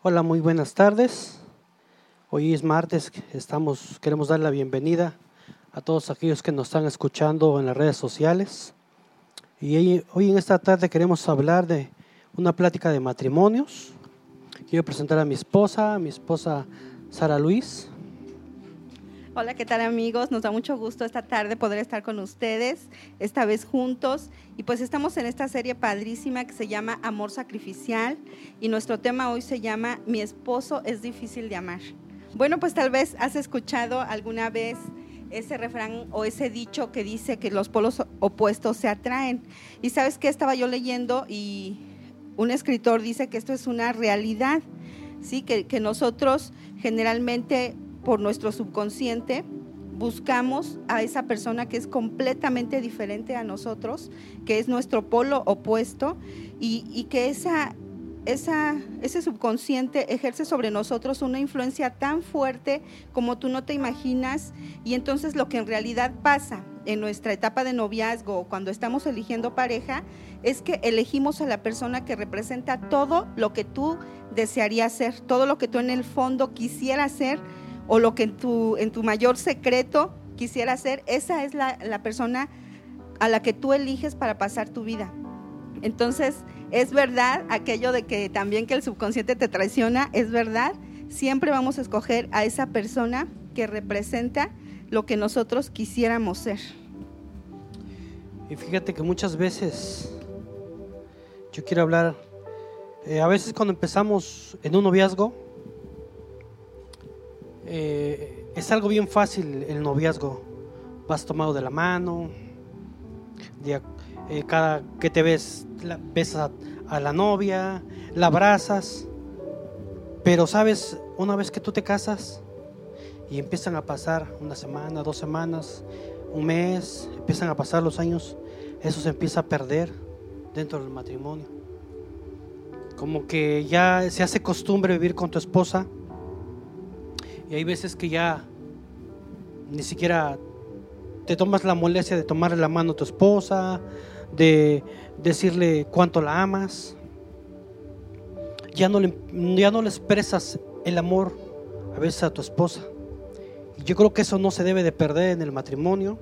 Hola, muy buenas tardes. Hoy es martes, estamos, queremos dar la bienvenida a todos aquellos que nos están escuchando en las redes sociales. Y hoy, en esta tarde queremos hablar de una plática de matrimonios. Quiero presentar a mi esposa, a mi esposa Sara Luis. Hola, ¿qué tal amigos? Nos da mucho gusto esta tarde poder estar con ustedes, esta vez juntos. Y pues estamos en esta serie padrísima que se llama Amor Sacrificial y nuestro tema hoy se llama Mi esposo es difícil de amar. Bueno, pues tal vez has escuchado alguna vez ese refrán o ese dicho que dice que los polos opuestos se atraen. Y sabes que estaba yo leyendo y un escritor dice que esto es una realidad, ¿sí? que, que nosotros generalmente por nuestro subconsciente, buscamos a esa persona que es completamente diferente a nosotros, que es nuestro polo opuesto, y, que esa, esa, ese subconsciente ejerce sobre nosotros una influencia tan fuerte como tú no te imaginas, y entonces lo que en realidad pasa en nuestra etapa de noviazgo, cuando estamos eligiendo pareja, es que elegimos a la persona que representa todo lo que tú desearías ser, todo lo que tú en el fondo quisieras ser o lo que en tu, en tu mayor secreto quisiera hacer, esa es la, la persona a la que tú eliges para pasar tu vida. Entonces, es verdad aquello de que también que el subconsciente te traiciona, es verdad, siempre vamos a escoger a esa persona que representa lo que nosotros quisiéramos ser. Y fíjate que muchas veces yo quiero hablar, eh, a veces cuando empezamos en un noviazgo, eh, es algo bien fácil el noviazgo. Vas tomado de la mano, eh, cada que te ves, ves a, la novia, la abrazas. Pero sabes, una vez que tú te casas y empiezan a pasar una semana, dos semanas, un mes, empiezan a pasar los años, eso se empieza a perder dentro del matrimonio. Como que ya se hace costumbre vivir con tu esposa y hay veces que ya ni siquiera te tomas la molestia de tomarle la mano a tu esposa, de decirle cuánto la amas. Ya no le, ya no le expresas el amor a veces a tu esposa. Y yo creo que eso no se debe de perder en el matrimonio.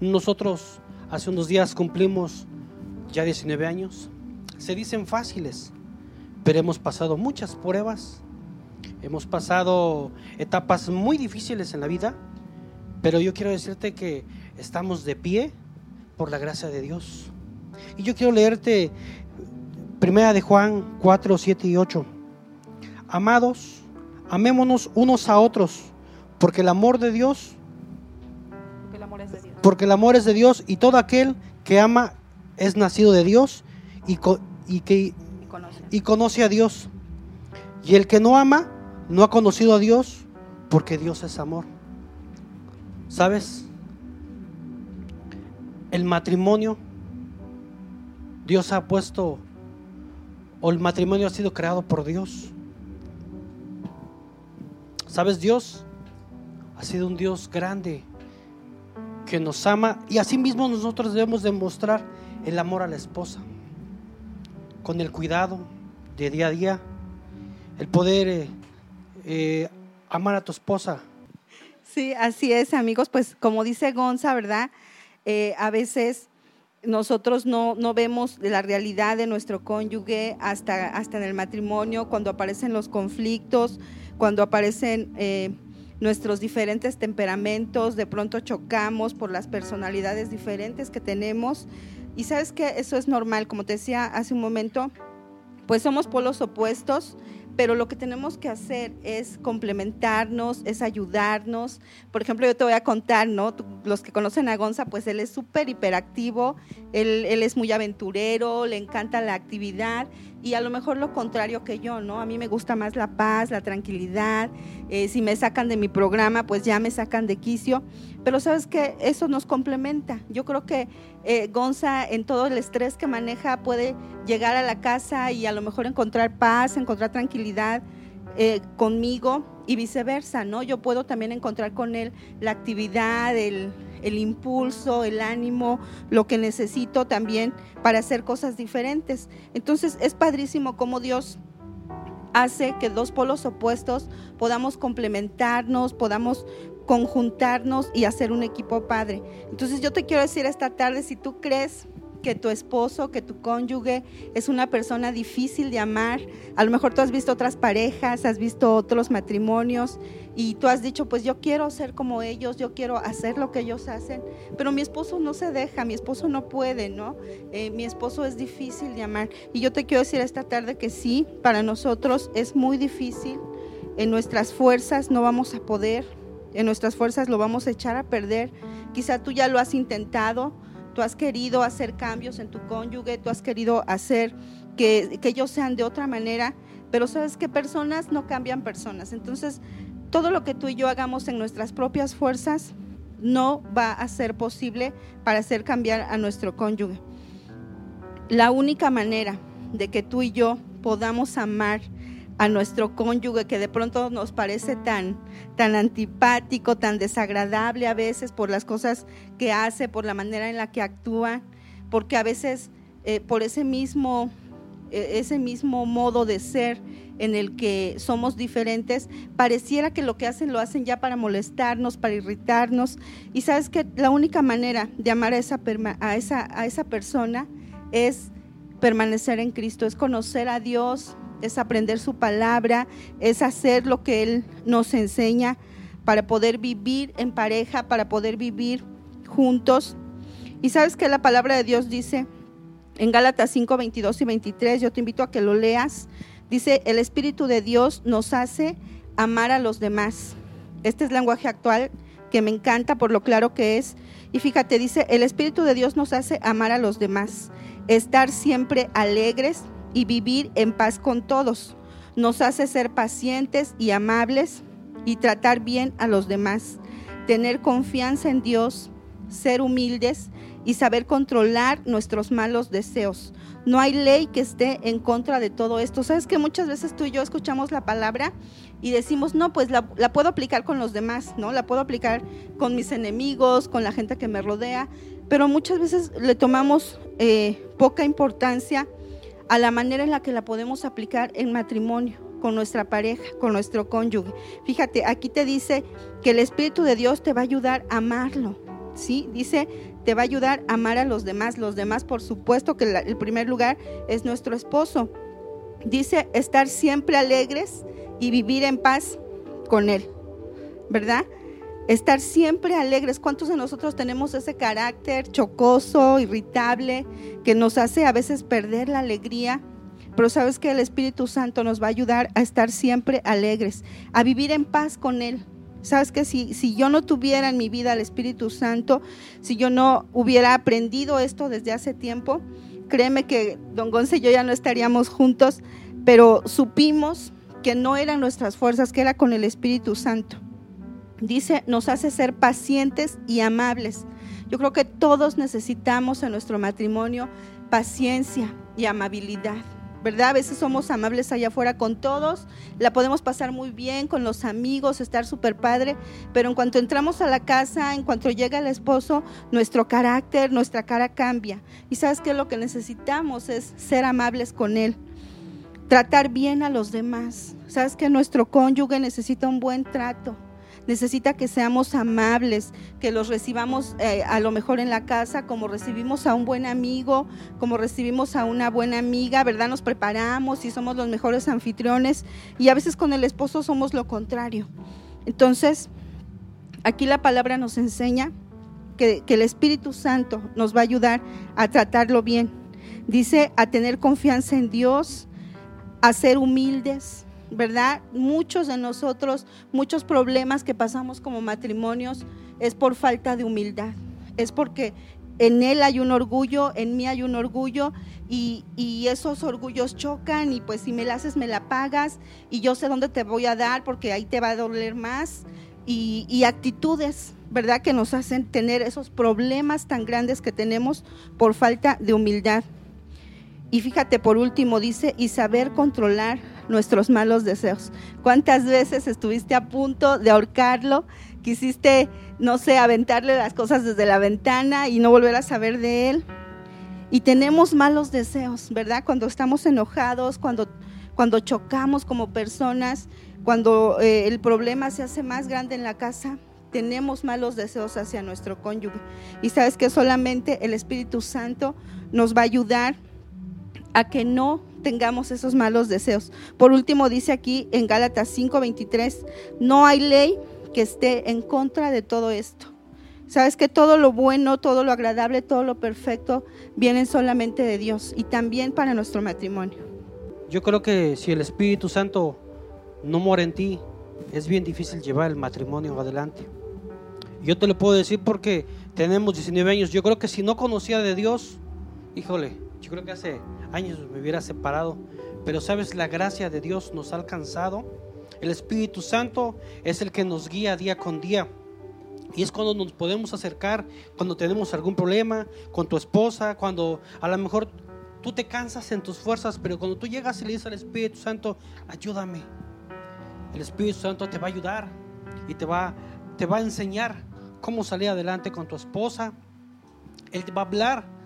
Nosotros hace unos días cumplimos ya 19 años. Se dicen fáciles, pero hemos pasado muchas pruebas Hemos pasado etapas muy difíciles en la vida, pero yo quiero decirte que estamos de pie por la gracia de Dios. Y yo quiero leerte Primera de Juan 4, 7 y 8. Amados, amémonos unos a otros, porque el amor de Dios, porque el amor es de Dios, porque el amor es de Dios y todo aquel que ama es nacido de Dios y, y que, y conoce a Dios. Y el que no ama no ha conocido a Dios porque Dios es amor. ¿Sabes? El matrimonio, Dios ha puesto, o el matrimonio ha sido creado por Dios. ¿Sabes? Dios ha sido un Dios grande que nos ama y asimismo nosotros debemos demostrar el amor a la esposa con el cuidado de día a día, el poder eh, eh, amar a tu esposa. Sí, así es, amigos. Pues como dice Gonza, ¿verdad? Eh, a veces nosotros no, no, vemos la realidad de nuestro cónyuge hasta, hasta en el matrimonio, cuando aparecen los conflictos, cuando aparecen eh, nuestros diferentes temperamentos, de pronto chocamos por las personalidades diferentes que tenemos. Y sabes que eso es normal, como te decía hace un momento, pues somos polos opuestos pero lo que tenemos que hacer es complementarnos, es ayudarnos. Por ejemplo, yo te voy a contar, ¿no? Los que conocen a Gonza, pues él es súper hiperactivo, él, él es muy aventurero, le encanta la actividad y a lo mejor lo contrario que yo, ¿no? A mí me gusta más la paz, la tranquilidad. Eh, si me sacan de mi programa, pues ya me sacan de quicio. Pero sabes que eso nos complementa. Yo creo que eh, Gonza en todo el estrés que maneja puede llegar a la casa y a lo mejor encontrar paz, encontrar tranquilidad eh, conmigo y viceversa, ¿no? Yo puedo también encontrar con él la actividad, el, el impulso, el ánimo, lo que necesito también para hacer cosas diferentes. Entonces es padrísimo cómo Dios hace que dos polos opuestos podamos complementarnos, podamos conjuntarnos y hacer un equipo padre. Entonces yo te quiero decir esta tarde, si tú crees que tu esposo, que tu cónyuge es una persona difícil de amar. A lo mejor tú has visto otras parejas, has visto otros matrimonios y tú has dicho, pues yo quiero ser como ellos, yo quiero hacer lo que ellos hacen, pero mi esposo no se deja, mi esposo no puede, ¿no? Eh, mi esposo es difícil de amar. Y yo te quiero decir esta tarde que sí, para nosotros es muy difícil, en nuestras fuerzas no vamos a poder, en nuestras fuerzas lo vamos a echar a perder. Quizá tú ya lo has intentado, tú has querido hacer cambios en tu cónyuge, tú has querido hacer que, ellos sean de otra manera, pero sabes que personas no cambian personas. Entonces, todo lo que tú y yo hagamos en nuestras propias fuerzas no va a ser posible para hacer cambiar a nuestro cónyuge. La única manera de que tú y yo podamos amar a nuestro cónyuge que de pronto nos parece tan, tan antipático, tan desagradable a veces por las cosas que hace, por la manera en la que actúa, porque a veces eh, por ese mismo, eh, ese mismo modo de ser en el que somos diferentes, pareciera que lo que hacen lo hacen ya para molestarnos, para irritarnos. Y sabes que la única manera de amar a esa, a esa, a esa persona es permanecer en Cristo, es conocer a Dios, es aprender su palabra, es hacer lo que Él nos enseña para poder vivir en pareja, para poder vivir juntos. Y sabes que la palabra de Dios dice en Gálatas 5, 22 y 23, yo te invito a que lo leas, dice, el Espíritu de Dios nos hace amar a los demás. Este es lenguaje actual que me encanta por lo claro que es. Y fíjate, dice, el Espíritu de Dios nos hace amar a los demás, estar siempre alegres, y vivir en paz con todos. Nos hace ser pacientes y amables y tratar bien a los demás, tener confianza en Dios, ser humildes y saber controlar nuestros malos deseos. No hay ley que esté en contra de todo esto. Sabes que muchas veces tú y yo escuchamos la palabra y decimos, no, pues la, puedo aplicar con los demás, ¿no? La puedo aplicar con mis enemigos, con la gente que me rodea, pero muchas veces le tomamos eh, poca importancia a la manera en la que la podemos aplicar en matrimonio con nuestra pareja, con nuestro cónyuge. Fíjate, aquí te dice que el Espíritu de Dios te va a ayudar a amarlo, ¿sí? Dice, te va a ayudar a amar a los demás. Los demás, por supuesto que el primer lugar es nuestro esposo. Dice, estar siempre alegres y vivir en paz con él, ¿verdad? Estar siempre alegres. ¿Cuántos de nosotros tenemos ese carácter chocoso, irritable, que nos hace a veces perder la alegría? Pero sabes que el Espíritu Santo nos va a ayudar a estar siempre alegres, a vivir en paz con Él. Sabes que si, si yo no tuviera en mi vida al Espíritu Santo, si yo no hubiera aprendido esto desde hace tiempo, créeme que don Gonce y yo ya no estaríamos juntos, pero supimos que no eran nuestras fuerzas, que era con el Espíritu Santo dice, nos hace ser pacientes y amables. Yo creo que todos necesitamos en nuestro matrimonio paciencia y amabilidad. ¿Verdad? A veces somos amables allá afuera con todos, la podemos pasar muy bien con los amigos, estar súper padre, pero en cuanto entramos a la casa, en cuanto llega el esposo, nuestro carácter, nuestra cara cambia. Y sabes que lo que necesitamos es ser amables con él, tratar bien a los demás. Sabes que nuestro cónyuge necesita un buen trato necesita que seamos amables, que los recibamos eh, a lo mejor en la casa como recibimos a un buen amigo, como recibimos a una buena amiga, ¿verdad? Nos preparamos y somos los mejores anfitriones y a veces con el esposo somos lo contrario. Entonces, aquí la palabra nos enseña que, que el Espíritu Santo nos va a ayudar a tratarlo bien. Dice a tener confianza en Dios, a ser humildes, ¿verdad? Muchos de nosotros, muchos problemas que pasamos como matrimonios es por falta de humildad. Es porque en él hay un orgullo, en mí hay un orgullo y, esos orgullos chocan y pues si me la haces me la pagas y yo sé dónde te voy a dar porque ahí te va a doler más y, y actitudes, ¿verdad? Que nos hacen tener esos problemas tan grandes que tenemos por falta de humildad. Y fíjate, por último dice, y saber controlar nuestros malos deseos. ¿Cuántas veces estuviste a punto de ahorcarlo? Quisiste, no sé, aventarle las cosas desde la ventana y no volver a saber de él. Y tenemos malos deseos, ¿verdad? Cuando estamos enojados, cuando, cuando chocamos como personas, cuando eh, el problema se hace más grande en la casa, tenemos malos deseos hacia nuestro cónyuge. Y sabes que solamente el Espíritu Santo nos va a ayudar a que no tengamos esos malos deseos. Por último, dice aquí en Gálatas 5:23, no hay ley que esté en contra de todo esto. Sabes que todo lo bueno, todo lo agradable, todo lo perfecto viene solamente de Dios y también para nuestro matrimonio. Yo creo que si el Espíritu Santo no mora en ti, es bien difícil llevar el matrimonio adelante. Yo te lo puedo decir porque tenemos 19 años. Yo creo que si no conocía de Dios, híjole, yo creo que hace años me hubiera separado. Pero sabes, la gracia de Dios nos ha alcanzado. El Espíritu Santo es el que nos guía día con día. Y es cuando nos podemos acercar, cuando tenemos algún problema con tu esposa, cuando a lo mejor tú te cansas en tus fuerzas, pero cuando tú llegas y le dices al Espíritu Santo, ayúdame. El Espíritu Santo te va a ayudar y te va, te va a enseñar cómo salir adelante con tu esposa. Él te va a hablar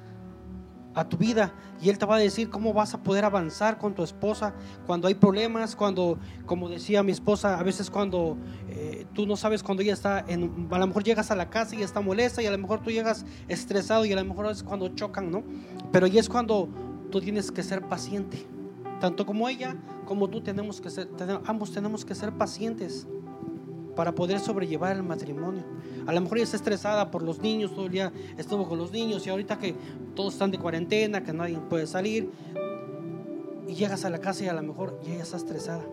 a tu vida. Y Él te va a decir cómo vas a poder avanzar con tu esposa cuando hay problemas, cuando, como decía mi esposa, a veces cuando eh, tú no sabes cuando ella está, en, a lo mejor llegas a la casa y está molesta y a lo mejor tú llegas estresado y a lo mejor es cuando chocan, ¿no? Pero ahí es cuando tú tienes que ser paciente, tanto como ella como tú tenemos que ser, ambos tenemos que ser pacientes para poder sobrellevar el matrimonio. A lo mejor ella está estresada por los niños, todo el día estuvo con los niños y ahorita que todos están de cuarentena, que nadie puede salir, y llegas a la casa y a lo mejor ella está estresada.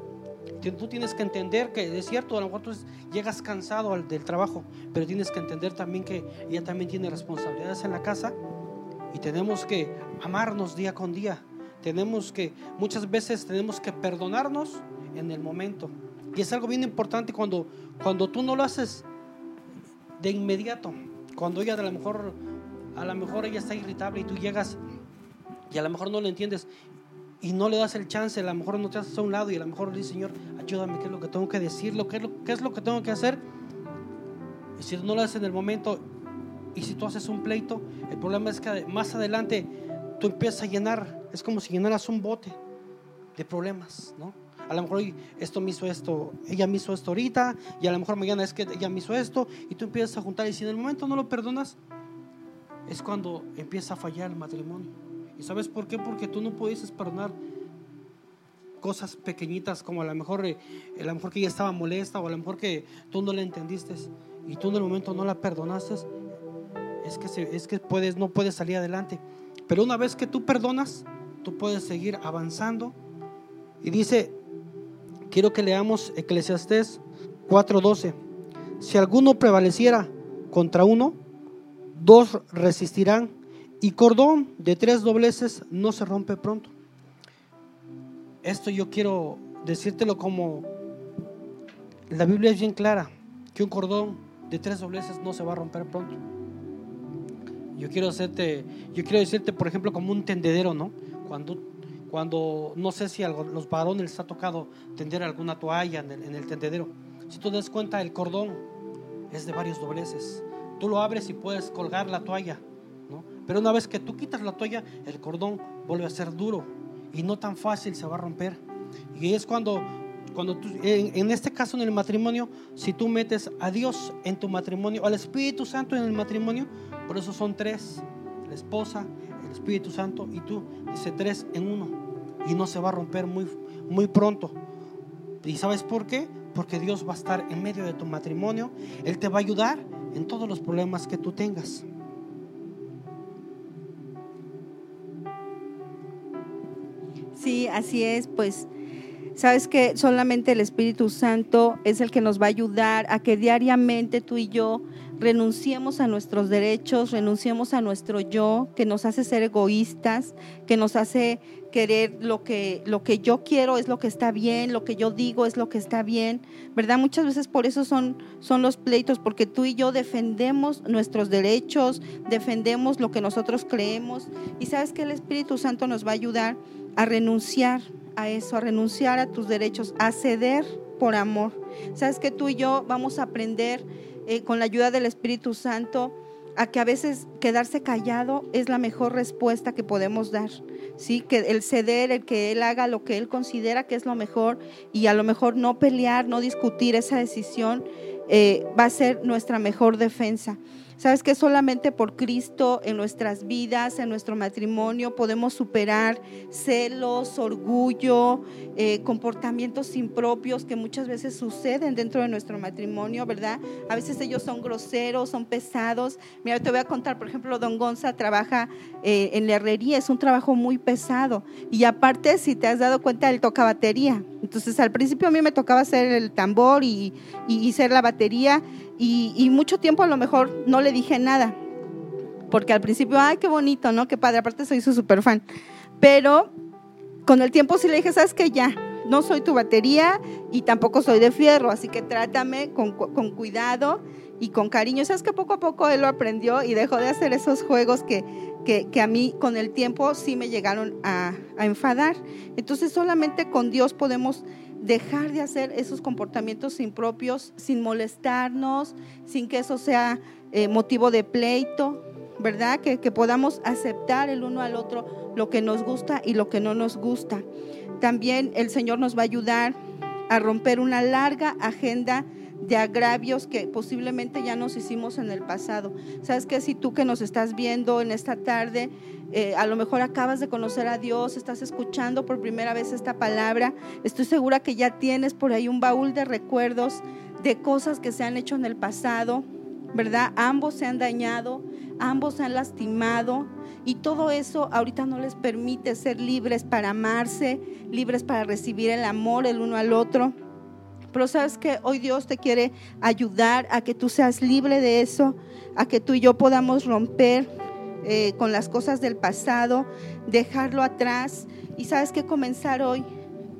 Tú tienes que entender que es cierto, a lo mejor tú llegas cansado del trabajo, pero tienes que entender también que ella también tiene responsabilidades en la casa y tenemos que amarnos día con día. Tenemos que, muchas veces tenemos que perdonarnos en el momento. Y es algo bien importante cuando, cuando tú no lo haces de inmediato. Cuando ella a lo mejor, a lo mejor ella está irritable y tú llegas y a lo mejor no lo entiendes y no le das el chance, a lo mejor no te haces a un lado y a lo mejor le dices, Señor, ayúdame, ¿qué es lo que tengo que decir? ¿Qué es lo, qué es lo que tengo que hacer? Y si no lo haces en el momento y si tú haces un pleito, el problema es que más adelante tú empiezas a llenar, es como si llenaras un bote de problemas, ¿no? A lo mejor esto me hizo esto, ella me hizo esto ahorita, y a lo mejor mañana es que ella me hizo esto, y tú empiezas a juntar, y si en el momento no lo perdonas, es cuando empieza a fallar el matrimonio. ¿Y sabes por qué? Porque tú no puedes perdonar cosas pequeñitas como a lo mejor eh, a lo mejor que ella estaba molesta o a lo mejor que tú no la entendiste y tú en el momento no la perdonaste es que es que puedes no puedes salir adelante pero una vez que tú perdonas tú puedes seguir avanzando y dice quiero que leamos Eclesiastés 4:12. Si alguno prevaleciera contra uno, dos resistirán y cordón de tres dobleces no se rompe pronto. Esto yo quiero decírtelo como la Biblia es bien clara, que un cordón de tres dobleces no se va a romper pronto. Yo quiero hacerte, yo quiero decirte, por ejemplo, como un tendedero, ¿no? Cuando cuando no sé si a los varones les ha tocado tender alguna toalla en el, tendedero. Si tú das cuenta, el cordón es de varios dobleces. Tú lo abres y puedes colgar la toalla, ¿no? Pero una vez que tú quitas la toalla, el cordón vuelve a ser duro y no tan fácil se va a romper. Y es cuando, cuando tú, en, en este caso en el matrimonio, si tú metes a Dios en tu matrimonio, al Espíritu Santo en el matrimonio, por eso son tres, la esposa, Espíritu Santo y tú, dice tres en uno y no se va a romper muy, muy pronto. ¿Y sabes por qué? Porque Dios va a estar en medio de tu matrimonio. Él te va a ayudar en todos los problemas que tú tengas. Sí, así es, pues sabes que solamente el Espíritu Santo es el que nos va a ayudar a que diariamente tú y yo renunciemos a nuestros derechos, renunciemos a nuestro yo, que nos hace ser egoístas, que nos hace querer lo que, lo que yo quiero es lo que está bien, lo que yo digo es lo que está bien, ¿verdad? Muchas veces por eso son, son los pleitos, porque tú y yo defendemos nuestros derechos, defendemos lo que nosotros creemos, y sabes que el Espíritu Santo nos va a ayudar a renunciar a eso, a renunciar a tus derechos, a ceder por amor. Sabes que tú y yo vamos a aprender eh, con la ayuda del Espíritu Santo a que a veces quedarse callado es la mejor respuesta que podemos dar. ¿sí? Que el ceder, el que él haga lo que él considera que es lo mejor y a lo mejor no pelear, no discutir esa decisión, eh, va a ser nuestra mejor defensa. Sabes que solamente por Cristo en nuestras vidas, en nuestro matrimonio, podemos superar celos, orgullo, eh, comportamientos impropios que muchas veces suceden dentro de nuestro matrimonio, ¿verdad? A veces ellos son groseros, son pesados. Mira, te voy a contar, por ejemplo, don Gonza trabaja eh, en la herrería, es un trabajo muy pesado. Y aparte, si te has dado cuenta, él toca batería. Entonces, al principio a mí me tocaba hacer el tambor y, y, hacer la batería. Y, mucho tiempo a lo mejor no le dije nada, porque al principio, ay, qué bonito, ¿no? Qué padre, aparte soy su super fan. Pero con el tiempo sí le dije, ¿sabes qué? Ya, no soy tu batería y tampoco soy de fierro, así que trátame con, cuidado y con cariño. Sabes que poco a poco él lo aprendió y dejó de hacer esos juegos que, que, a mí con el tiempo sí me llegaron a, enfadar. Entonces solamente con Dios podemos dejar de hacer esos comportamientos impropios sin molestarnos, sin que eso sea eh, motivo de pleito, ¿verdad? Que, que, podamos aceptar el uno al otro lo que nos gusta y lo que no nos gusta. También el Señor nos va a ayudar a romper una larga agenda de agravios que posiblemente ya nos hicimos en el pasado. Sabes que si tú que nos estás viendo en esta tarde, eh, a lo mejor acabas de conocer a Dios, estás escuchando por primera vez esta palabra, estoy segura que ya tienes por ahí un baúl de recuerdos de cosas que se han hecho en el pasado, ¿verdad? Ambos se han dañado, ambos se han lastimado y todo eso ahorita no les permite ser libres para amarse, libres para recibir el amor el uno al otro. Pero sabes que hoy Dios te quiere ayudar a que tú seas libre de eso, a que tú y yo podamos romper eh, con las cosas del pasado, dejarlo atrás y sabes que comenzar hoy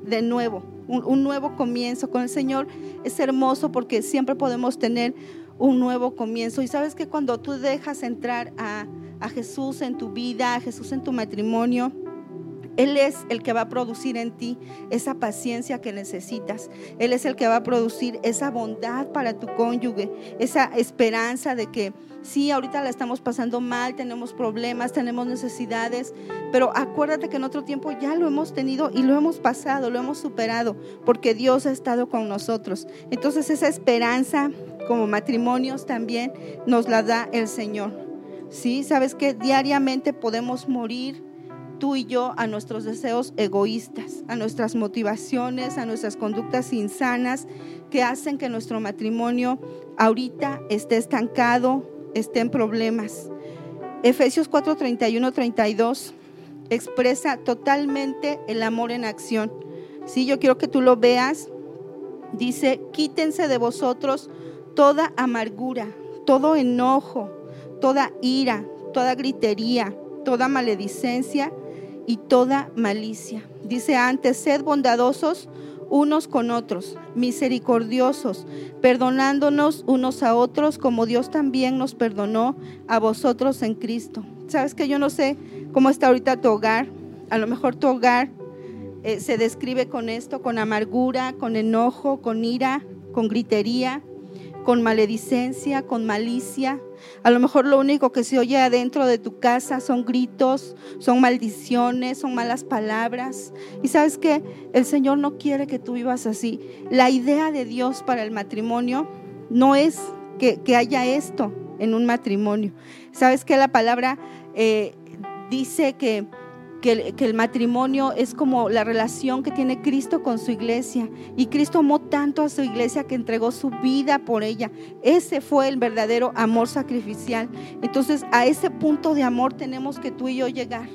de nuevo, un, nuevo comienzo con el Señor es hermoso porque siempre podemos tener un nuevo comienzo. Y sabes que cuando tú dejas entrar a, a Jesús en tu vida, a Jesús en tu matrimonio, él es el que va a producir en ti esa paciencia que necesitas. Él es el que va a producir esa bondad para tu cónyuge, esa esperanza de que sí, ahorita la estamos pasando mal, tenemos problemas, tenemos necesidades, pero acuérdate que en otro tiempo ya lo hemos tenido y lo hemos pasado, lo hemos superado, porque Dios ha estado con nosotros. Entonces esa esperanza como matrimonios también nos la da el Señor. Sí, sabes que diariamente podemos morir tú y yo a nuestros deseos egoístas, a nuestras motivaciones, a nuestras conductas insanas que hacen que nuestro matrimonio ahorita esté estancado, esté en problemas. Efesios 4, 31, 32 expresa totalmente el amor en acción. Sí, yo quiero que tú lo veas. Dice, quítense de vosotros toda amargura, todo enojo, toda ira, toda gritería, toda maledicencia y toda malicia. Dice antes, sed bondadosos unos con otros, misericordiosos, perdonándonos unos a otros como Dios también nos perdonó a vosotros en Cristo. Sabes que yo no sé cómo está ahorita tu hogar. A lo mejor tu hogar eh, se describe con esto, con amargura, con enojo, con ira, con gritería, con maledicencia, con malicia. A lo mejor lo único que se oye adentro de tu casa son gritos, son maldiciones, son malas palabras. Y sabes que el Señor no quiere que tú vivas así. La idea de Dios para el matrimonio no es que, haya esto en un matrimonio. Sabes que la palabra eh, dice que el, matrimonio es como la relación que tiene Cristo con su iglesia. Y Cristo amó tanto a su iglesia que entregó su vida por ella. Ese fue el verdadero amor sacrificial. Entonces a ese punto de amor tenemos que tú y yo llegar.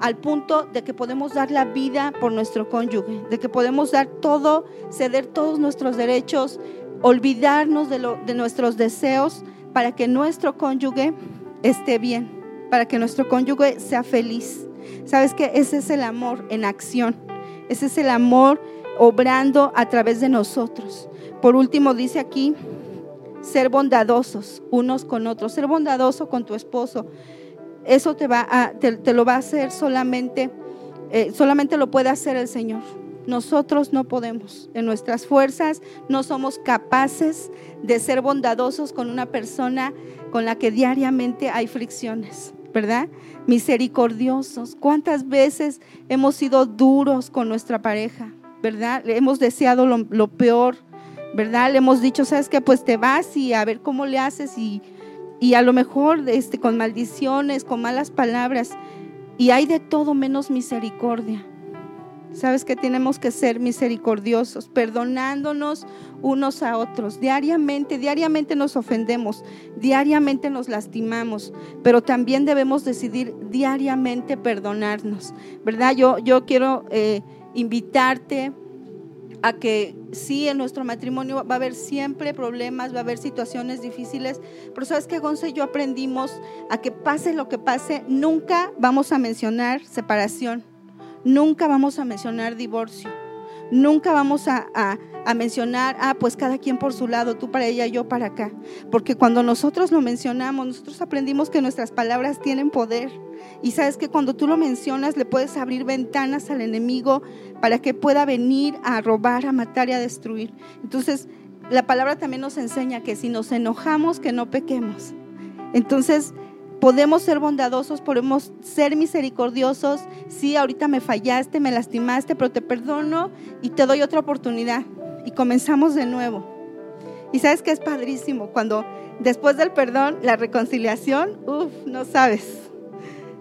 Al punto de que podemos dar la vida por nuestro cónyuge, de que podemos dar todo, ceder todos nuestros derechos, olvidarnos de nuestros deseos para que nuestro cónyuge esté bien, para que nuestro cónyuge sea feliz. Sabes que ese es el amor en acción. Ese es el amor obrando a través de nosotros. Por último, dice aquí, ser bondadosos unos con otros, ser bondadoso con tu esposo. Eso te, va te, lo va a hacer solamente, eh, solamente lo puede hacer el Señor. nosotros no podemos. En nuestras fuerzas no somos capaces de ser bondadosos con una persona con la que diariamente hay fricciones, ¿verdad? Misericordiosos. ¿Cuántas veces hemos sido duros con nuestra pareja, ¿verdad? Le hemos deseado lo, peor, ¿verdad? Le hemos dicho, ¿sabes qué? Pues te vas y a ver cómo le haces y, y a lo mejor este, con maldiciones, con malas palabras. Y hay de todo menos misericordia. Sabes que tenemos que ser misericordiosos, perdonándonos unos a otros. Diariamente, diariamente nos ofendemos, diariamente nos lastimamos, pero también debemos decidir diariamente perdonarnos, ¿verdad? Yo, yo quiero eh, invitarte a que sí, en nuestro matrimonio va a haber siempre problemas, va a haber situaciones difíciles, pero sabes que Gonza y yo aprendimos a que pase lo que pase, nunca vamos a mencionar separación nunca vamos a mencionar divorcio. Nunca vamos a, mencionar, ah, pues cada quien por su lado, tú para ella, yo para acá. Porque cuando nosotros lo mencionamos, nosotros aprendimos que nuestras palabras tienen poder. Y sabes que cuando tú lo mencionas, le puedes abrir ventanas al enemigo para que pueda venir a robar, a matar y a destruir. Entonces, la palabra también nos enseña que si nos enojamos, que no pequemos. Entonces, podemos ser bondadosos, podemos ser misericordiosos. Sí, ahorita me fallaste, me lastimaste, pero te perdono y te doy otra oportunidad. Y comenzamos de nuevo. Y sabes que es padrísimo cuando después del perdón, la reconciliación, uff, no sabes,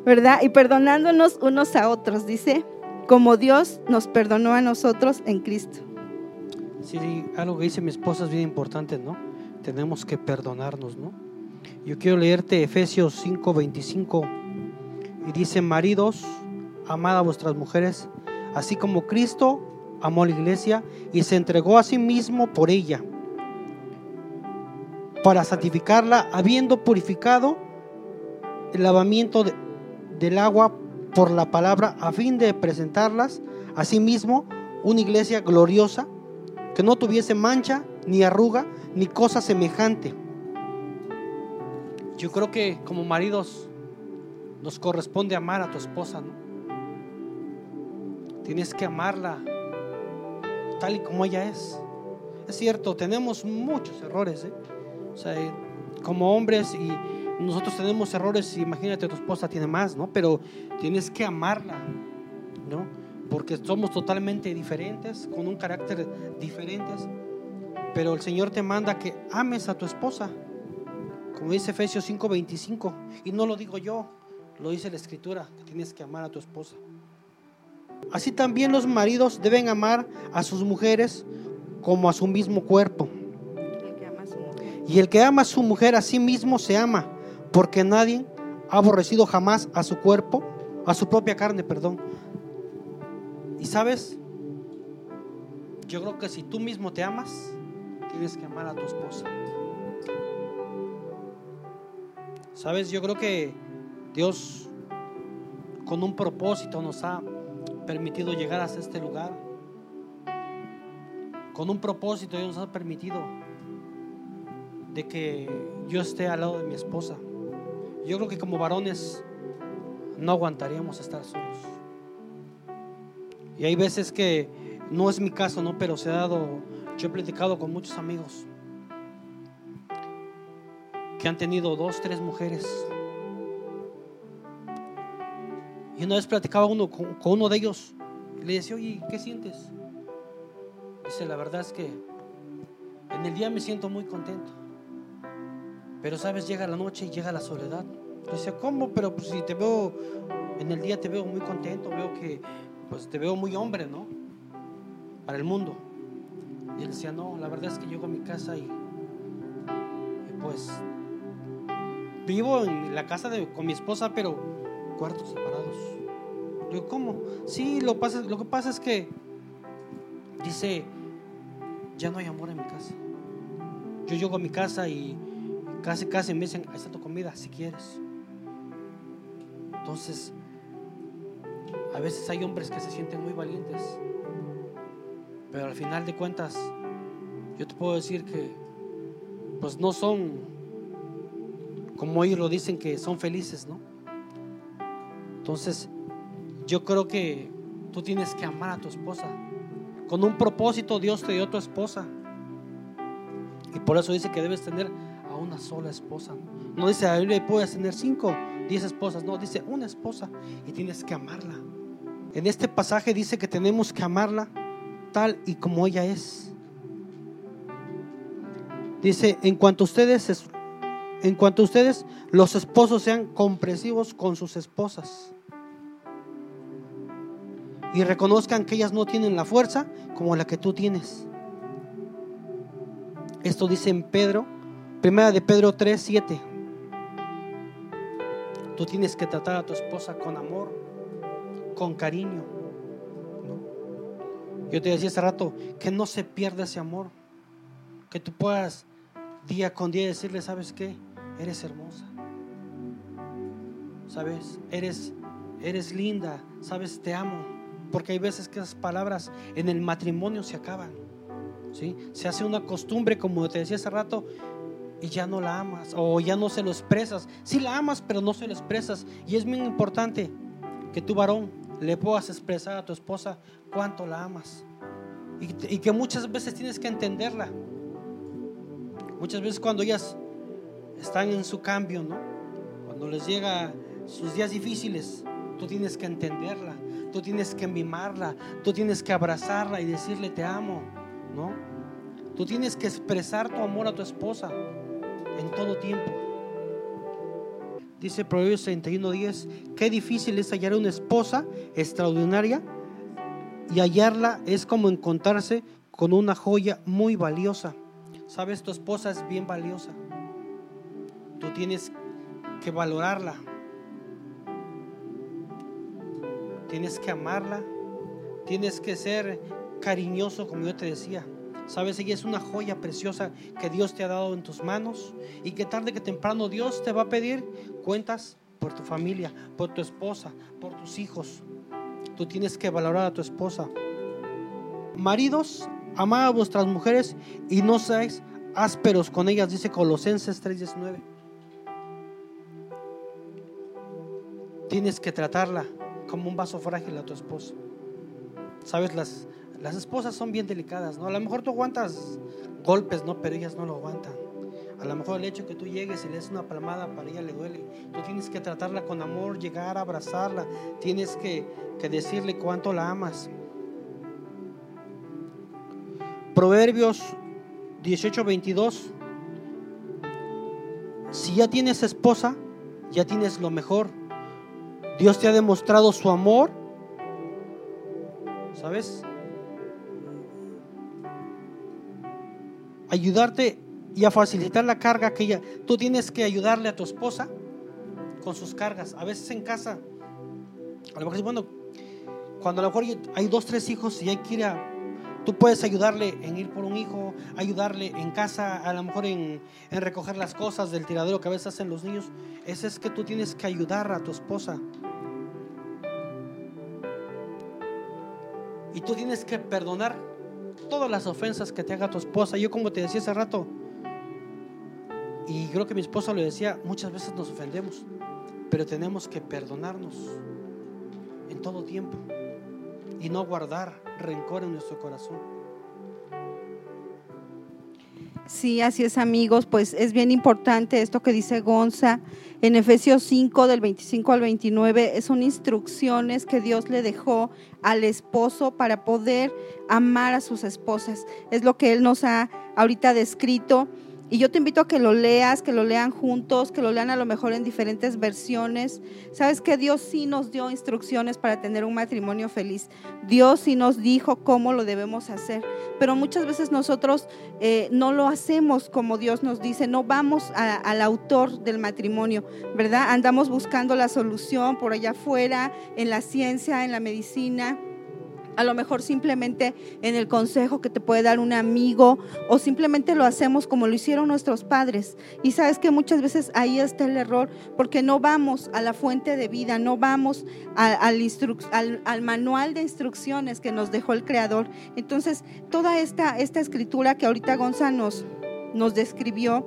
¿verdad? Y perdonándonos unos a otros, dice, como Dios nos perdonó a nosotros en Cristo. Sí, algo que dice mi esposa es bien importante, ¿no? Tenemos que perdonarnos, ¿no? Yo quiero leerte Efesios 5:25 y dice, maridos, amad a vuestras mujeres, así como Cristo amó a la iglesia y se entregó a sí mismo por ella, para santificarla, habiendo purificado el lavamiento del agua por la palabra, a fin de presentarlas a sí mismo una iglesia gloriosa, que no tuviese mancha, ni arruga, ni cosa semejante yo creo que como maridos nos corresponde amar a tu esposa, ¿no? Tienes que amarla tal y como ella es. Es cierto, tenemos muchos errores, ¿eh? O sea, eh, como hombres y nosotros tenemos errores, imagínate tu esposa tiene más, ¿no? Pero tienes que amarla, ¿no? Porque somos totalmente diferentes, con un carácter diferentes. Pero el Señor te manda que ames a tu esposa como dice Efesios 5:25, y no lo digo yo, lo dice la escritura, que tienes que amar a tu esposa. Así también los maridos deben amar a sus mujeres como a su mismo cuerpo. Y el que ama a su mujer a sí mismo se ama, porque nadie ha aborrecido jamás a su cuerpo, a su propia carne, perdón. Y sabes, yo creo que si tú mismo te amas, tienes que amar a tu esposa. Sabes, yo creo que Dios con un propósito nos ha permitido llegar hasta este lugar. Con un propósito Dios nos ha permitido de que yo esté al lado de mi esposa. Yo creo que como varones no aguantaríamos estar solos. Y hay veces que no es mi caso, ¿no? Pero se ha dado, yo he platicado con muchos amigos que han tenido dos, tres mujeres. Y una vez platicaba uno con, uno de ellos le decía, oye, ¿qué sientes? Dice, la verdad es que en el día me siento muy contento. Pero sabes, llega la noche y llega la soledad. Dice, ¿cómo? Pero pues, si te veo, en el día te veo muy contento, veo que, pues te veo muy hombre, ¿no? Para el mundo. Y él decía, no, la verdad es que llego a mi casa y pues vivo en la casa de, con mi esposa, pero cuartos separados. Digo, ¿cómo? Sí, lo, pasa, lo que pasa es que dice, ya no hay amor en mi casa. Yo llego a mi casa y casi, casi me dicen, ahí está tu comida, si quieres. Entonces, a veces hay hombres que se sienten muy valientes, pero al final de cuentas, yo te puedo decir que, pues no son como ellos lo dicen que son felices, ¿no? Entonces, yo creo que tú tienes que amar a tu esposa con un propósito Dios te dio tu esposa. Y por eso dice que debes tener a una sola esposa. No dice a Biblia puedes tener cinco, diez esposas. No, dice una esposa y tienes que amarla. En este pasaje dice que tenemos que amarla tal y como ella es. Dice, en cuanto ustedes en cuanto ustedes los esposos sean comprensivos con sus esposas y reconozcan que ellas no tienen la fuerza como la que tú tienes. Esto dice en Pedro, primera de Pedro 3, 7. Tú tienes que tratar a tu esposa con amor, con cariño. Yo te decía hace rato que no se pierda ese amor, que tú puedas día con día decirle, ¿sabes qué? Eres hermosa. ¿Sabes? Eres eres linda, ¿sabes? Te amo. Porque hay veces que esas palabras en el matrimonio se acaban. ¿sí? Se hace una costumbre, como te decía hace rato, y ya no la amas o ya no se lo expresas. Sí la amas, pero no se lo expresas. Y es muy importante que tu varón le puedas expresar a tu esposa cuánto la amas. Y, y que muchas veces tienes que entenderla. Muchas veces cuando ellas están en su cambio, ¿no? Cuando les llega sus días difíciles, tú tienes que entenderla, tú tienes que mimarla, tú tienes que abrazarla y decirle te amo, ¿no? Tú tienes que expresar tu amor a tu esposa en todo tiempo. Dice Proverbios 31:10, qué difícil es hallar una esposa extraordinaria y hallarla es como encontrarse con una joya muy valiosa. Sabes, tu esposa es bien valiosa. Tú tienes que valorarla. Tienes que amarla. Tienes que ser cariñoso, como yo te decía. Sabes, ella es una joya preciosa que Dios te ha dado en tus manos y que tarde que temprano Dios te va a pedir cuentas por tu familia, por tu esposa, por tus hijos. Tú tienes que valorar a tu esposa. Maridos, amad a vuestras mujeres y no seáis ásperos con ellas, dice Colosenses 3:19. Tienes que tratarla como un vaso frágil a tu esposo. Sabes, las, las esposas son bien delicadas, ¿no? A lo mejor tú aguantas golpes, ¿no? Pero ellas no lo aguantan. A lo mejor el hecho que tú llegues y le des una palmada para ella le duele. Tú tienes que tratarla con amor, llegar a abrazarla. Tienes que, que decirle cuánto la amas. Proverbios 18, 22. Si ya tienes esposa, ya tienes lo mejor. Dios te ha demostrado su amor. ¿Sabes? ayudarte y a facilitar la carga que ella. Tú tienes que ayudarle a tu esposa con sus cargas. A veces en casa, a lo mejor cuando a lo mejor hay dos, tres hijos y hay que ir a. Tú puedes ayudarle en ir por un hijo, ayudarle en casa, a lo mejor en, en recoger las cosas del tiradero que a veces hacen los niños. Ese es que tú tienes que ayudar a tu esposa. Tú tienes que perdonar todas las ofensas que te haga tu esposa. Yo como te decía hace rato, y creo que mi esposa lo decía, muchas veces nos ofendemos, pero tenemos que perdonarnos en todo tiempo y no guardar rencor en nuestro corazón. Sí, así es amigos, pues es bien importante esto que dice Gonza. En Efesios 5 del 25 al 29, son instrucciones que Dios le dejó al esposo para poder amar a sus esposas. Es lo que Él nos ha ahorita descrito y yo te invito a que lo leas, que lo lean juntos, que lo lean a lo mejor en diferentes versiones. Sabes que Dios sí nos dio instrucciones para tener un matrimonio feliz. Dios sí nos dijo cómo lo debemos hacer. Pero muchas veces nosotros eh, no lo hacemos como Dios nos dice. No vamos al autor del matrimonio, ¿verdad? Andamos buscando la solución por allá afuera, en la ciencia, en la medicina a lo mejor simplemente en el consejo que te puede dar un amigo o simplemente lo hacemos como lo hicieron nuestros padres. Y sabes que muchas veces ahí está el error porque no vamos a la fuente de vida, no vamos al, manual de instrucciones que nos dejó el Creador. Entonces, toda esta, escritura que ahorita Gonzalo nos, nos describió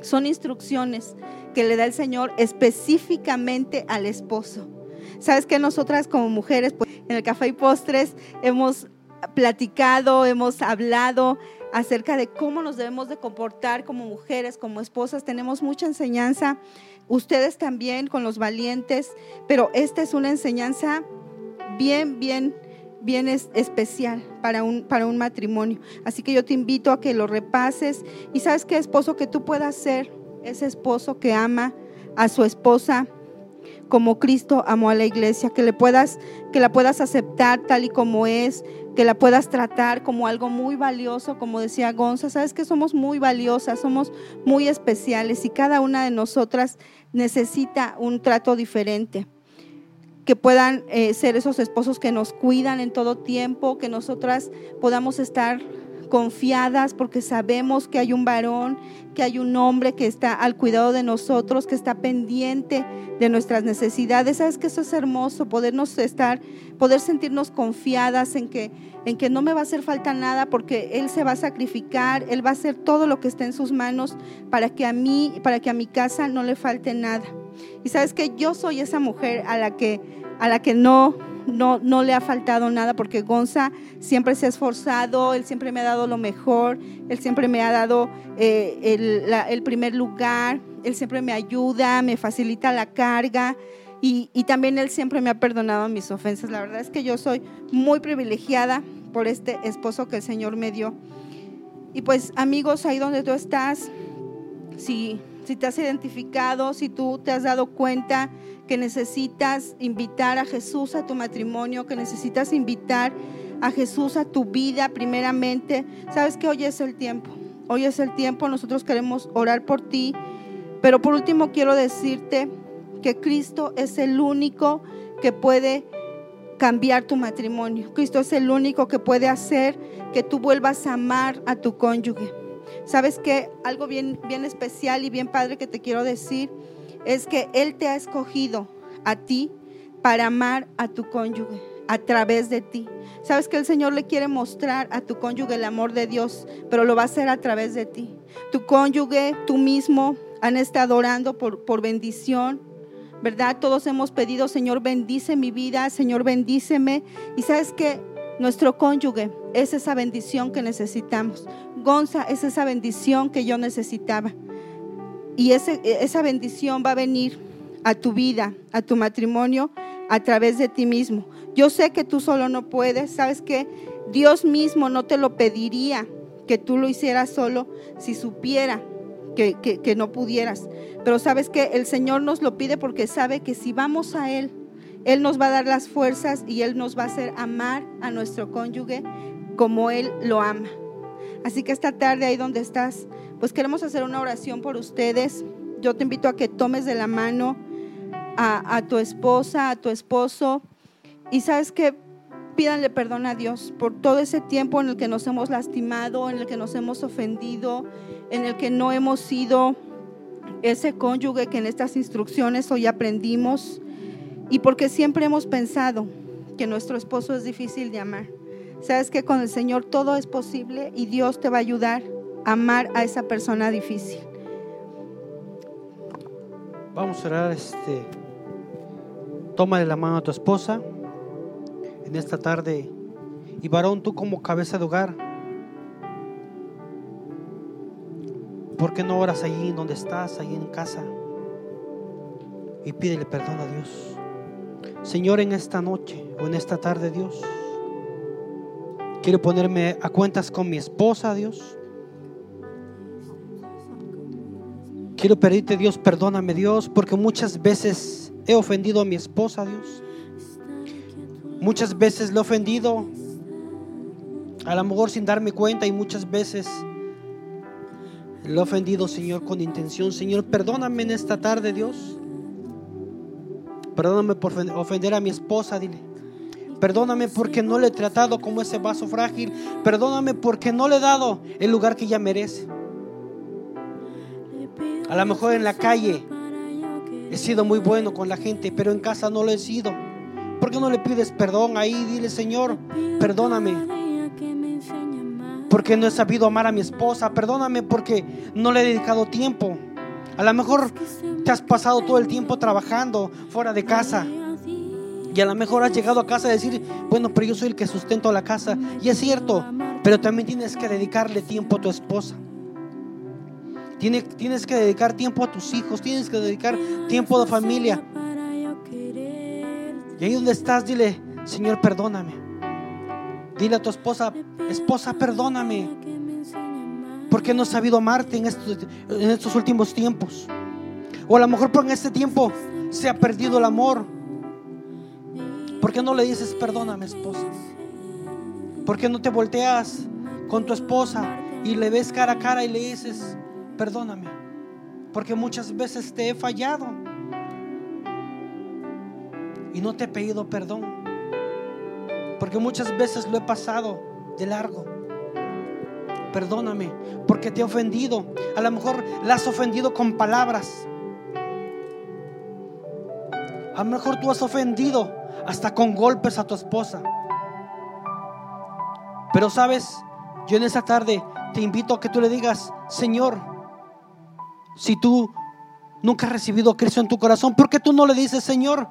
son instrucciones que le da el Señor específicamente al esposo. Sabes que nosotras como mujeres, pues, en el café y postres hemos platicado, hemos hablado acerca de cómo nos debemos de comportar como mujeres, como esposas. Tenemos mucha enseñanza, ustedes también con los valientes, pero esta es una enseñanza bien, bien, bien especial para un, para un matrimonio. Así que yo te invito a que lo repases y sabes qué esposo que tú puedas ser, ese esposo que ama a su esposa como Cristo amó a la iglesia, que le puedas que la puedas aceptar tal y como es, que la puedas tratar como algo muy valioso, como decía Gonza, sabes que somos muy valiosas, somos muy especiales y cada una de nosotras necesita un trato diferente. Que puedan eh, ser esos esposos que nos cuidan en todo tiempo, que nosotras podamos estar confiadas porque sabemos que hay un varón, que hay un hombre que está al cuidado de nosotros, que está pendiente de nuestras necesidades. Sabes que eso es hermoso, podernos estar, poder sentirnos confiadas en que, en que no me va a hacer falta nada porque Él se va a sacrificar, Él va a hacer todo lo que esté en sus manos para que a mí, para que a mi casa no le falte nada. Y sabes que yo soy esa mujer a la que, a la que no no, no le ha faltado nada porque Gonza siempre se ha esforzado, él siempre me ha dado lo mejor, él siempre me ha dado eh, el, primer lugar, él siempre me ayuda, me facilita la carga y, y también él siempre me ha perdonado mis ofensas. La verdad es que yo soy muy privilegiada por este esposo que el Señor me dio. Y pues amigos, ahí donde tú estás, si, si te has identificado, si tú te has dado cuenta que necesitas invitar a Jesús a tu matrimonio, que necesitas invitar a Jesús a tu vida primeramente. Sabes que hoy es el tiempo, hoy es el tiempo, nosotros queremos orar por ti, pero por último quiero decirte que Cristo es el único que puede cambiar tu matrimonio. Cristo es el único que puede hacer que tú vuelvas a amar a tu cónyuge. ¿Sabes que Algo bien, bien especial y bien padre que te quiero decir es que Él te ha escogido a ti para amar a tu cónyuge a través de ti. Sabes que el Señor le quiere mostrar a tu cónyuge el amor de Dios, pero lo va a hacer a través de ti. Tu cónyuge, tú mismo, han estado orando por, por bendición, ¿verdad? Todos hemos pedido, Señor, bendice mi vida, Señor, bendíceme. Y sabes que nuestro cónyuge es esa bendición que necesitamos. Gonza es esa bendición que yo necesitaba. Y esa bendición va a venir a tu vida, a tu matrimonio, a través de ti mismo. Yo sé que tú solo no puedes, sabes que Dios mismo no te lo pediría que tú lo hicieras solo si supiera que, que no pudieras. Pero sabes que el Señor nos lo pide porque sabe que si vamos a Él, Él nos va a dar las fuerzas y Él nos va a hacer amar a nuestro cónyuge como Él lo ama. Así que esta tarde ahí donde estás, pues queremos hacer una oración por ustedes. Yo te invito a que tomes de la mano a, tu esposa, a tu esposo, y sabes que pídanle perdón a Dios por todo ese tiempo en el que nos hemos lastimado, en el que nos hemos ofendido, en el que no hemos sido ese cónyuge que en estas instrucciones hoy aprendimos, y porque siempre hemos pensado que nuestro esposo es difícil de amar. Sabes que con el Señor todo es posible y Dios te va a ayudar amar a esa persona difícil. Vamos a orar este. Toma de la mano a tu esposa en esta tarde. Y varón, tú como cabeza de hogar, ¿por qué no oras allí donde estás, allí en casa? Y pídele perdón a Dios. Señor, en esta noche o en esta tarde, Dios, quiero ponerme a cuentas con mi esposa, Dios. Quiero pedirte, Dios, perdóname, Dios, porque muchas veces he ofendido a mi esposa, Dios. Muchas veces le he ofendido, a lo mejor sin darme cuenta, y muchas veces le he ofendido, Señor, con intención. Señor, perdóname en esta tarde, Dios. Perdóname por ofender a mi esposa, dile. Perdóname porque no le he tratado como ese vaso frágil. Perdóname porque no le he dado el lugar que ella merece. A lo mejor en la calle he sido muy bueno con la gente, pero en casa no lo he sido. ¿Por qué no le pides perdón ahí? Dile, Señor, perdóname. Porque no he sabido amar a mi esposa. Perdóname porque no le he dedicado tiempo. A lo mejor te has pasado todo el tiempo trabajando fuera de casa. Y a lo mejor has llegado a casa a decir, bueno, pero yo soy el que sustento la casa. Y es cierto, pero también tienes que dedicarle tiempo a tu esposa. Tienes, que dedicar tiempo a tus hijos, tienes que dedicar tiempo a la familia. Y ahí donde estás, dile, Señor, perdóname. Dile a tu esposa, esposa, perdóname. Porque no he sabido amarte en estos, en estos últimos tiempos. O a lo mejor por en este tiempo se ha perdido el amor. ¿Por qué no le dices perdóname, esposa? ¿Por qué no te volteas con tu esposa y le ves cara a cara y le dices perdóname? Porque muchas veces te he fallado y no te he pedido perdón. Porque muchas veces lo he pasado de largo. Perdóname porque te he ofendido. A lo mejor la has ofendido con palabras. A lo mejor tú has ofendido hasta con golpes a tu esposa. Pero sabes, yo en esta tarde te invito a que tú le digas, Señor, si tú nunca has recibido a Cristo en tu corazón, ¿por qué tú no le dices, Señor,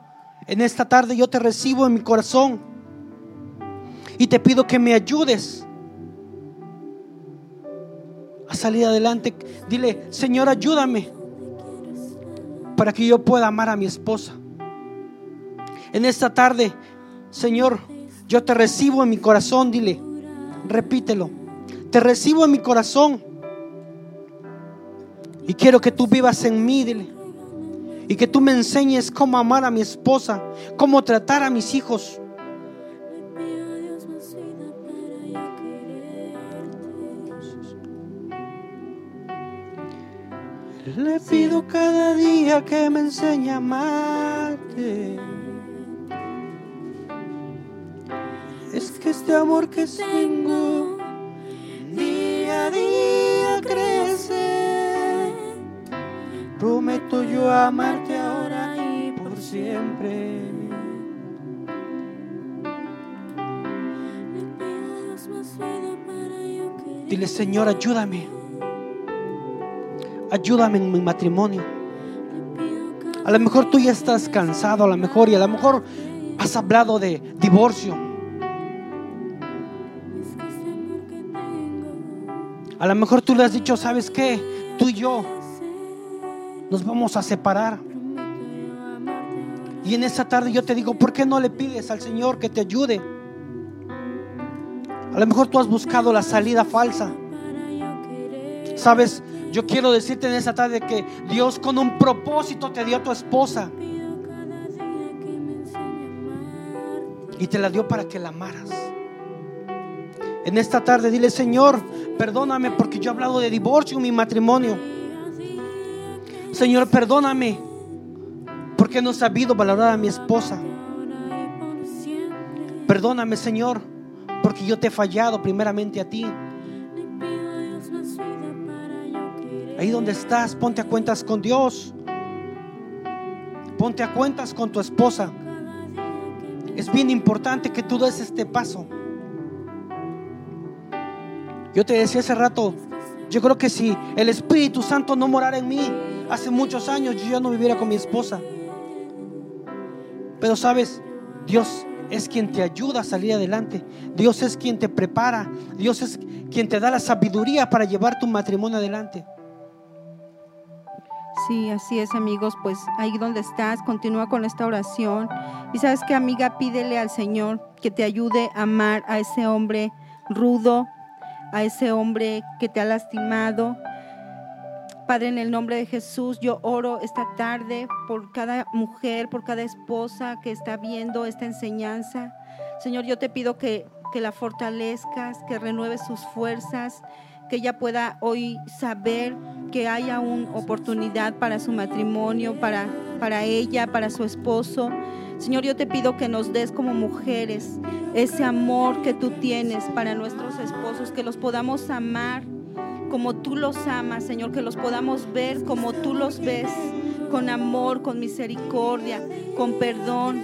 en esta tarde yo te recibo en mi corazón y te pido que me ayudes a salir adelante? Dile, Señor, ayúdame para que yo pueda amar a mi esposa. En esta tarde, Señor, yo te recibo en mi corazón, dile. Repítelo. Te recibo en mi corazón. Y quiero que tú vivas en mí, dile. Y que tú me enseñes cómo amar a mi esposa, cómo tratar a mis hijos. Le pido cada día que me enseñe a amarte. Es que este amor que tengo día a día crece. Prometo yo amarte ahora y por siempre. Dile, Señor, ayúdame. Ayúdame en mi matrimonio. A lo mejor tú ya estás cansado, a lo mejor, y a lo mejor has hablado de divorcio. A lo mejor tú le has dicho, ¿sabes qué? Tú y yo nos vamos a separar. Y en esa tarde yo te digo, ¿por qué no le pides al Señor que te ayude? A lo mejor tú has buscado la salida falsa. Sabes, yo quiero decirte en esa tarde que Dios con un propósito te dio a tu esposa. Y te la dio para que la amaras. En esta tarde dile, Señor, perdóname porque yo he hablado de divorcio en mi matrimonio. Señor, perdóname porque no he sabido valorar a mi esposa. Perdóname, Señor, porque yo te he fallado primeramente a ti. Ahí donde estás, ponte a cuentas con Dios. Ponte a cuentas con tu esposa. Es bien importante que tú des este paso. Yo te decía hace rato, yo creo que si el Espíritu Santo no morara en mí hace muchos años, yo ya no viviera con mi esposa. Pero sabes, Dios es quien te ayuda a salir adelante. Dios es quien te prepara. Dios es quien te da la sabiduría para llevar tu matrimonio adelante. Sí, así es amigos, pues ahí donde estás, continúa con esta oración. Y sabes que amiga, pídele al Señor que te ayude a amar a ese hombre rudo, a ese hombre que te ha lastimado. Padre, en el nombre de Jesús, yo oro esta tarde por cada mujer, por cada esposa que está viendo esta enseñanza. Señor, yo te pido que, que la fortalezcas, que renueves sus fuerzas, que ella pueda hoy saber que hay aún oportunidad para su matrimonio, para, para ella, para su esposo. Señor, yo te pido que nos des como mujeres ese amor que tú tienes para nuestros esposos, que los podamos amar como tú los amas, Señor, que los podamos ver como tú los ves, con amor, con misericordia, con perdón.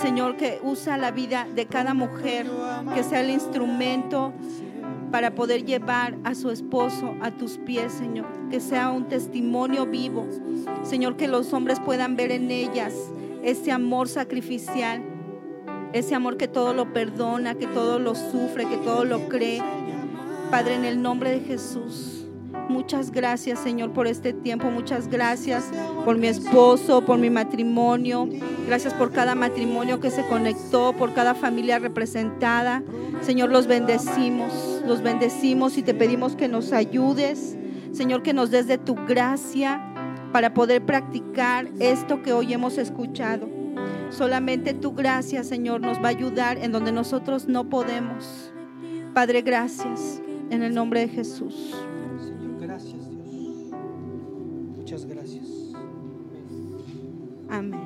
Señor, que usa la vida de cada mujer, que sea el instrumento para poder llevar a su esposo a tus pies, Señor. Que sea un testimonio vivo. Señor, que los hombres puedan ver en ellas ese amor sacrificial, ese amor que todo lo perdona, que todo lo sufre, que todo lo cree. Padre, en el nombre de Jesús. Muchas gracias, Señor, por este tiempo. Muchas gracias por mi esposo, por mi matrimonio. Gracias por cada matrimonio que se conectó, por cada familia representada. Señor, los bendecimos, los bendecimos y te pedimos que nos ayudes. Señor, que nos des de tu gracia para poder practicar esto que hoy hemos escuchado. Solamente tu gracia, Señor, nos va a ayudar en donde nosotros no podemos. Padre, gracias. En el nombre de Jesús. Gracias Dios. Muchas gracias. Amén.